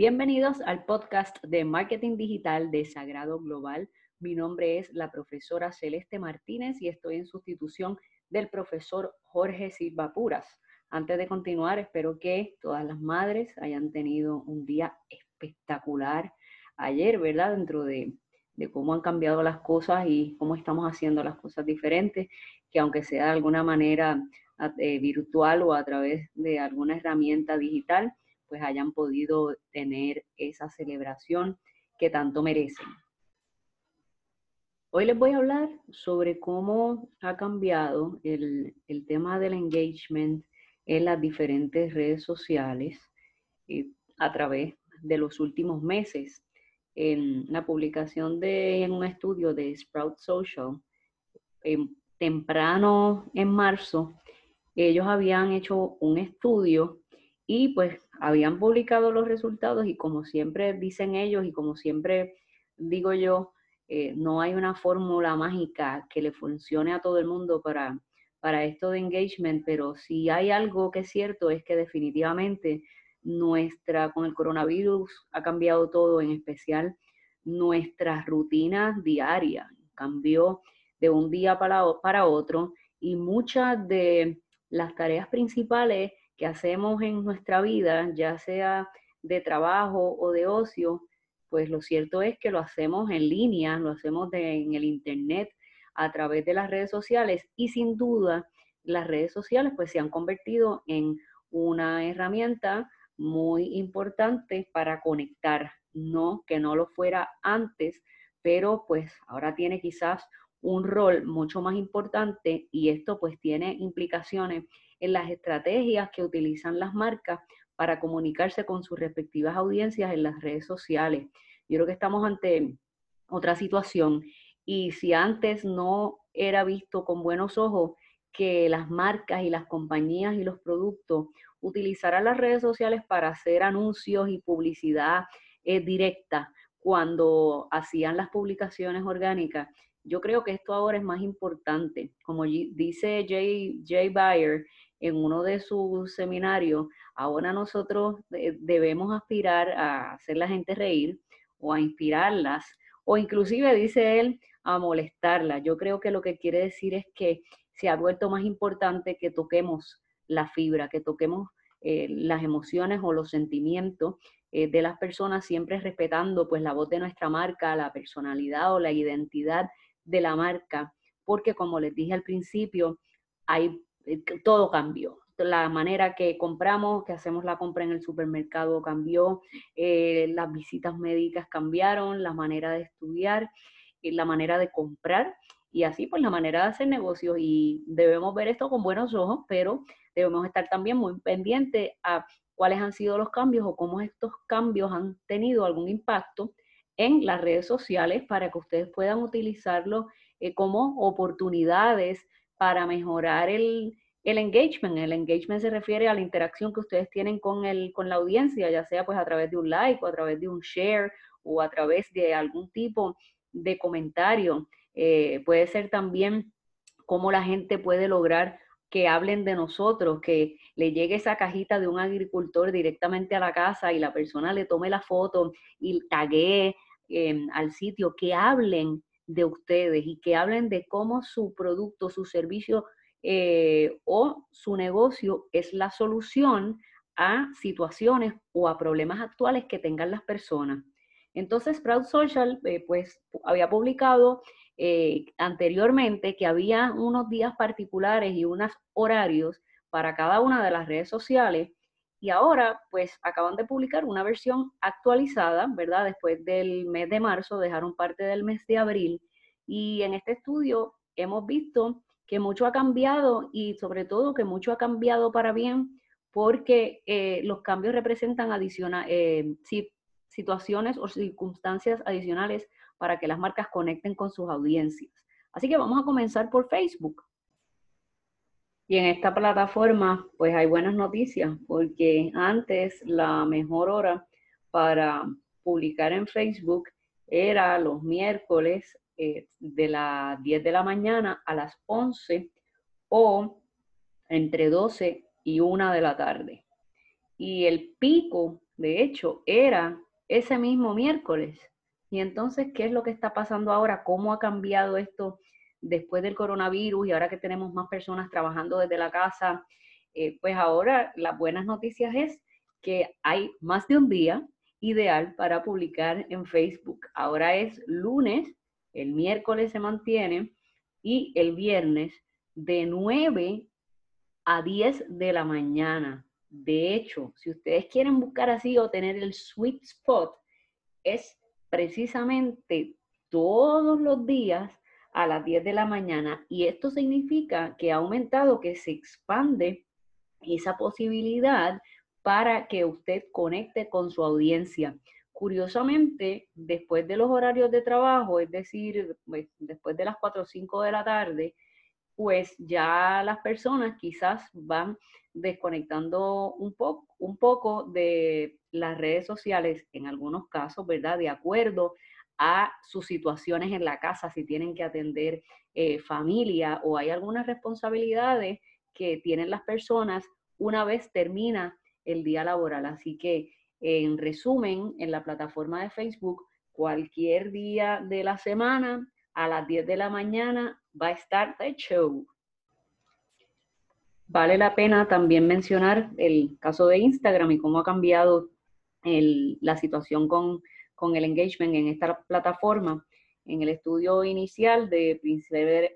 Bienvenidos al podcast de Marketing Digital de Sagrado Global. Mi nombre es la profesora Celeste Martínez y estoy en sustitución del profesor Jorge Silva Puras. Antes de continuar, espero que todas las madres hayan tenido un día espectacular ayer, ¿verdad? Dentro de, cómo han cambiado las cosas y cómo estamos haciendo las cosas diferentes, que aunque sea de alguna manera eh, virtual o a través de alguna herramienta digital, pues hayan podido tener esa celebración que tanto merecen. Hoy les voy a hablar sobre cómo ha cambiado el, tema del engagement en las diferentes redes sociales eh, a través de los últimos meses. En la publicación de un estudio de Sprout Social, temprano en marzo, ellos habían hecho un estudio y pues habían publicado los resultados y como siempre dicen ellos y como siempre digo yo, eh, no hay una fórmula mágica que le funcione a todo el mundo para, para esto de engagement, pero si hay algo que es cierto es que definitivamente nuestra, con el coronavirus ha cambiado todo, en especial nuestras rutinas diarias, cambió de un día para, para otro y muchas de las tareas principales que hacemos en nuestra vida, ya sea de trabajo o de ocio, pues lo cierto es que lo hacemos en línea, lo hacemos en el Internet, a través de las redes sociales y sin duda las redes sociales pues se han convertido en una herramienta muy importante para conectar, no que no lo fuera antes, pero pues ahora tiene quizás un rol mucho más importante y esto pues tiene implicaciones en las estrategias que utilizan las marcas para comunicarse con sus respectivas audiencias en las redes sociales. Yo creo que estamos ante otra situación y si antes no era visto con buenos ojos que las marcas y las compañías y los productos utilizaran las redes sociales para hacer anuncios y publicidad eh, directa cuando hacían las publicaciones orgánicas, yo creo que esto ahora es más importante. Como dice Jay, Jay Bayer, en uno de sus seminarios, ahora nosotros debemos aspirar a hacer la gente reír o a inspirarlas, o inclusive, dice él, a molestarlas. Yo creo que lo que quiere decir es que se ha vuelto más importante que toquemos la fibra, que toquemos eh, las emociones o los sentimientos eh, de las personas, siempre respetando pues la voz de nuestra marca, la personalidad o la identidad de la marca, porque como les dije al principio, hay todo cambió. La manera que compramos, que hacemos la compra en el supermercado cambió, eh, las visitas médicas cambiaron, la manera de estudiar, eh, la manera de comprar y así pues la manera de hacer negocios y debemos ver esto con buenos ojos, pero debemos estar también muy pendientes a cuáles han sido los cambios o cómo estos cambios han tenido algún impacto en las redes sociales para que ustedes puedan utilizarlo como oportunidades para mejorar el, engagement. El engagement se refiere a la interacción que ustedes tienen con, el, con la audiencia, ya sea pues a través de un like o a través de un share o a través de algún tipo de comentario. Eh, puede ser también cómo la gente puede lograr que hablen de nosotros, que le llegue esa cajita de un agricultor directamente a la casa y la persona le tome la foto y taguee em, al sitio, que hablen de ustedes y que hablen de cómo su producto, su servicio eh, o su negocio es la solución a situaciones o a problemas actuales que tengan las personas. Entonces, Proud Social, eh, pues, había publicado eh, anteriormente que había unos días particulares y unos horarios para cada una de las redes sociales y ahora, pues, acaban de publicar una versión actualizada, ¿verdad? Después del mes de marzo, dejaron parte del mes de abril. Y en este estudio hemos visto que mucho ha cambiado y sobre todo que mucho ha cambiado para bien porque eh, los cambios representan eh, situaciones o circunstancias adicionales para que las marcas conecten con sus audiencias. Así que vamos a comenzar por Facebook. Y en esta plataforma, pues hay buenas noticias, porque antes la mejor hora para publicar en Facebook era los miércoles eh, de las 10 de la mañana a las 11 o entre 12 y 1 de la tarde. Y el pico de hecho, era ese mismo miércoles. Y entonces, ¿qué es lo que está pasando ahora? ¿Cómo ha cambiado esto después del coronavirus y ahora que tenemos más personas trabajando desde la casa? Eh, pues ahora las buenas noticias es que hay más de un día ideal para publicar en Facebook. Ahora es lunes, el miércoles se mantiene y el viernes de 9 a 10 de la mañana. De hecho, si ustedes quieren buscar así o tener el sweet spot, es precisamente todos los días a las 10 de la mañana. Y esto significa que ha aumentado, que se expande esa posibilidad para que usted conecte con su audiencia. Curiosamente, después de los horarios de trabajo, es decir, pues, después de las 4 o 5 de la tarde, pues ya las personas quizás van desconectando un poco, un poco de las redes sociales, en algunos casos, ¿verdad? De acuerdo a sus situaciones en la casa, si tienen que atender eh, familia o hay algunas responsabilidades que tienen las personas una vez termina el día laboral. Así que, en resumen, en la plataforma de Facebook, cualquier día de la semana a las 10 de la mañana va a estar el show. Vale la pena también mencionar el caso de Instagram y cómo ha cambiado la situación con, el engagement en esta plataforma. En el estudio inicial de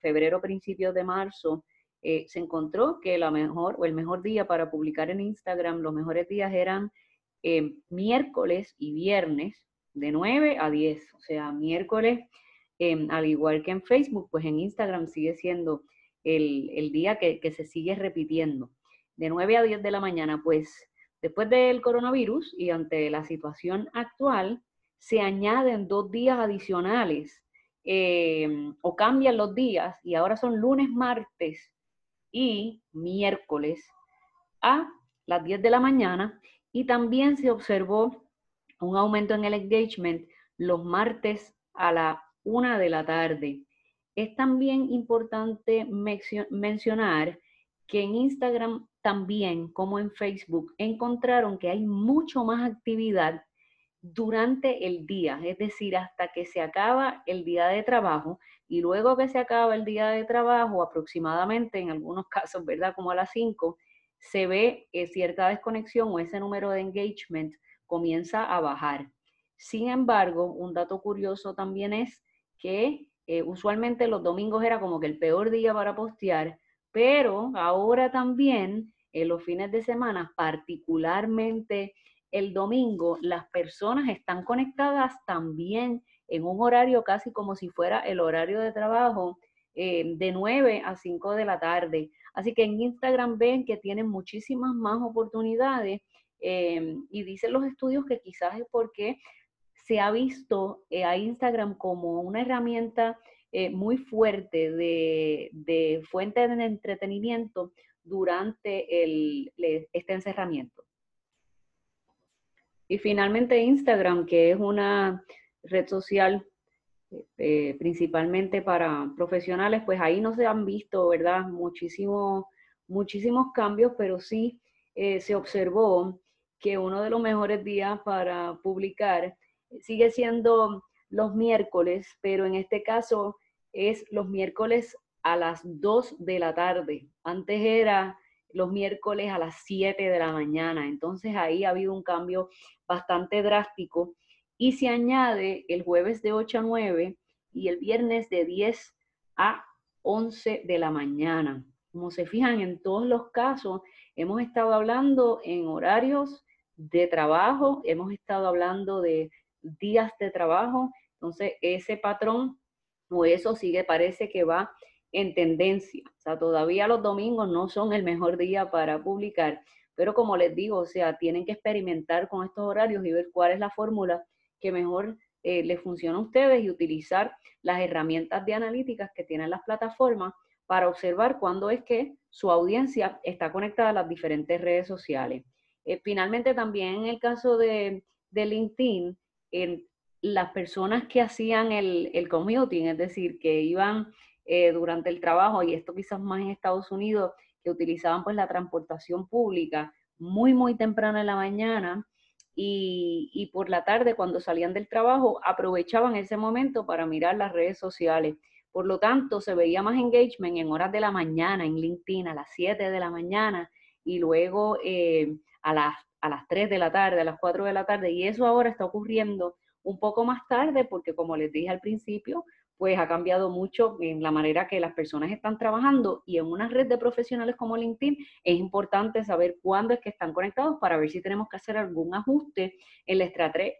febrero, principios de marzo, eh, se encontró que la mejor o el mejor día para publicar en Instagram, los mejores días eran eh, miércoles y viernes de 9 a 10. O sea, miércoles Em, al igual que en Facebook, pues en Instagram sigue siendo el, día que, se sigue repitiendo. De 9 a 10 de la mañana, pues después del coronavirus y ante la situación actual, se añaden dos días adicionales em, o cambian los días y ahora son lunes, martes y miércoles a las 10 de la mañana y también se observó un aumento en el engagement los martes a la una de la tarde. Es también importante mencionar que en Instagram también, como en Facebook, encontraron que hay mucho más actividad durante el día, es decir, hasta que se acaba el día de trabajo y luego que se acaba el día de trabajo, aproximadamente en algunos casos, ¿verdad? Como a las 5, se ve eh, cierta desconexión o ese número de engagement comienza a bajar. Sin embargo, un dato curioso también es que eh, usualmente los domingos era como que el peor día para postear, pero ahora también en los fines de semana, particularmente el domingo, las personas están conectadas también en un horario casi como si fuera el horario de trabajo eh, de 9 a 5 de la tarde. Así que en Instagram ven que tienen muchísimas más oportunidades eh, y dicen los estudios que quizás es porque se ha visto eh, a Instagram como una herramienta muy fuerte de, fuente de entretenimiento durante este encerramiento. Y finalmente Instagram, que es una red social eh, principalmente para profesionales, pues ahí no se han visto, ¿verdad? muchísimos cambios, pero sí se observó que uno de los mejores días para publicar sigue siendo los miércoles, pero en este caso es los miércoles a las 2 de la tarde. Antes era los miércoles a las 7 de la mañana. Entonces ahí ha habido un cambio bastante drástico. Y se añade el jueves de 8 a 9 y el viernes de 10 a 11 de la mañana. Como se fijan, en todos los casos hemos estado hablando en horarios de trabajo, hemos estado hablando de días de trabajo. Entonces, ese patrón o eso sigue, parece que va en tendencia. O sea, todavía los domingos no son el mejor día para publicar, pero como les digo, o sea, tienen que experimentar con estos horarios y ver cuál es la fórmula que mejor eh, les funciona a ustedes y utilizar las herramientas de analíticas que tienen las plataformas para observar cuándo es que su audiencia está conectada a las diferentes redes sociales. Eh, finalmente, también en el caso de, de LinkedIn, las personas que hacían el, el, commuting, es decir, que iban eh, durante el trabajo, y esto quizás más en Estados Unidos, que utilizaban pues la transportación pública muy, muy temprano en la mañana, y, por la tarde cuando salían del trabajo aprovechaban ese momento para mirar las redes sociales. Por lo tanto, se veía más engagement en horas de la mañana en LinkedIn, a las 7 de la mañana y luego eh, a, las, a las 3 de la tarde, a las 4 de la tarde. Y eso ahora está ocurriendo un poco más tarde porque, como les dije al principio, pues ha cambiado mucho en la manera que las personas están trabajando y en una red de profesionales como LinkedIn es importante saber cuándo es que están conectados para ver si tenemos que hacer algún ajuste en la,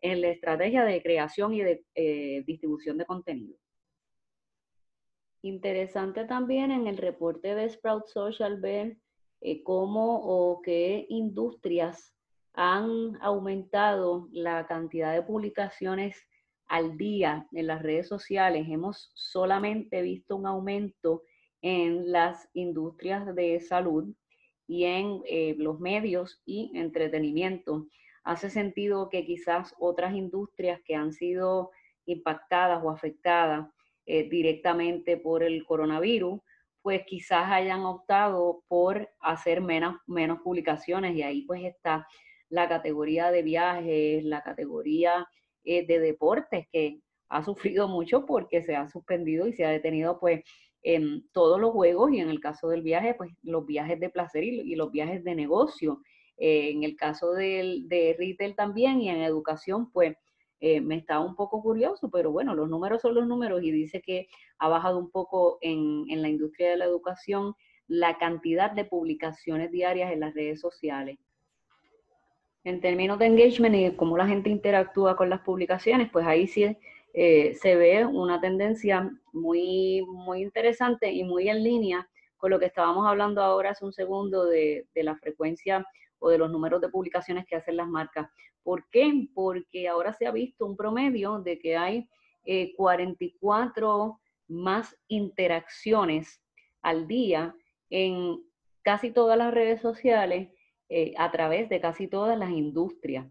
en la estrategia de creación y de eh, distribución de contenido. Interesante también en el reporte de Sprout Social ver eh, cómo o qué industrias han aumentado la cantidad de publicaciones al día en las redes sociales. Hemos solamente visto un aumento en las industrias de salud y en eh, los medios y entretenimiento. Hace sentido que quizás otras industrias que han sido impactadas o afectadas eh, directamente por el coronavirus, pues quizás hayan optado por hacer menos, menos publicaciones y ahí pues está la categoría de viajes, la categoría eh, de deportes que ha sufrido mucho porque se ha suspendido y se ha detenido pues en todos los juegos y en el caso del viaje pues los viajes de placer y, los viajes de negocio. Eh, en el caso del, de retail también y en educación pues eh, me está un poco curioso, pero bueno, los números son los números y dice que ha bajado un poco en, en la industria de la educación la cantidad de publicaciones diarias en las redes sociales. En términos de engagement y cómo la gente interactúa con las publicaciones, pues ahí sí eh, se ve una tendencia muy, muy interesante y muy en línea con lo que estábamos hablando ahora hace un segundo de, de la frecuencia o de los números de publicaciones que hacen las marcas. ¿Por qué? Porque ahora se ha visto un promedio de que hay 44 eh, más interacciones al día en casi todas las redes sociales eh, a través de casi todas las industrias,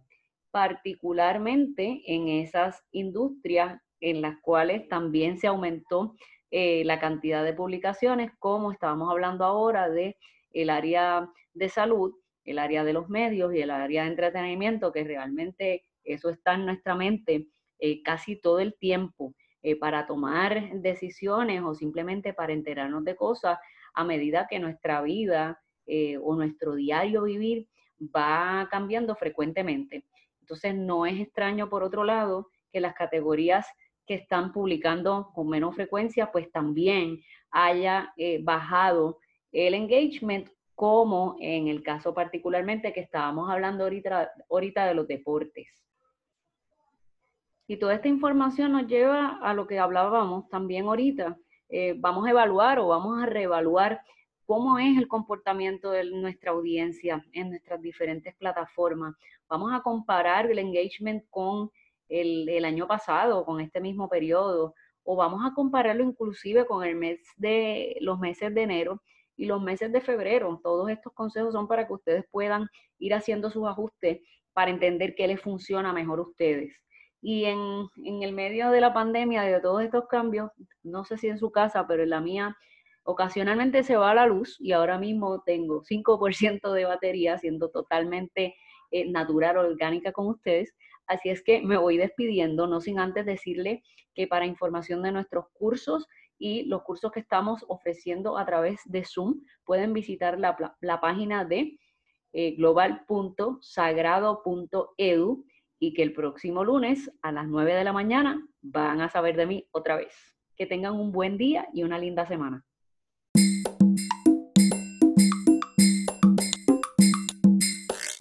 particularmente en esas industrias en las cuales también se aumentó eh, la cantidad de publicaciones, como estábamos hablando ahora de el área de salud, el área de los medios y el área de entretenimiento, que realmente eso está en nuestra mente eh, casi todo el tiempo para tomar decisiones o simplemente para enterarnos de cosas a medida que nuestra vida eh, o nuestro diario vivir va cambiando frecuentemente. Entonces no es extraño, por otro lado, que las categorías que están publicando con menos frecuencia, pues también haya eh, bajado el engagement, como en el caso particularmente que estábamos hablando ahorita, de los deportes. Y toda esta información nos lleva a lo que hablábamos también ahorita. Eh, vamos a evaluar o vamos a reevaluar cómo es el comportamiento de nuestra audiencia en nuestras diferentes plataformas. Vamos a comparar el engagement con el, año pasado, con este mismo periodo, o vamos a compararlo inclusive con el mes de los meses de enero y los meses de febrero. Todos estos consejos son para que ustedes puedan ir haciendo sus ajustes para entender qué les funciona mejor a ustedes. Y en, en el medio de la pandemia, de todos estos cambios, no sé si en su casa, pero en la mía, Ocasionalmente se va la luz y ahora mismo tengo 5% de batería, siendo totalmente eh, natural, orgánica con ustedes. Así es que me voy despidiendo, no sin antes decirle que para información de nuestros cursos y los cursos que estamos ofreciendo a través de Zoom, pueden visitar la, página de eh, global.sagrado.edu y que el próximo lunes a las 9 de la mañana van a saber de mí otra vez. Que tengan un buen día y una linda semana.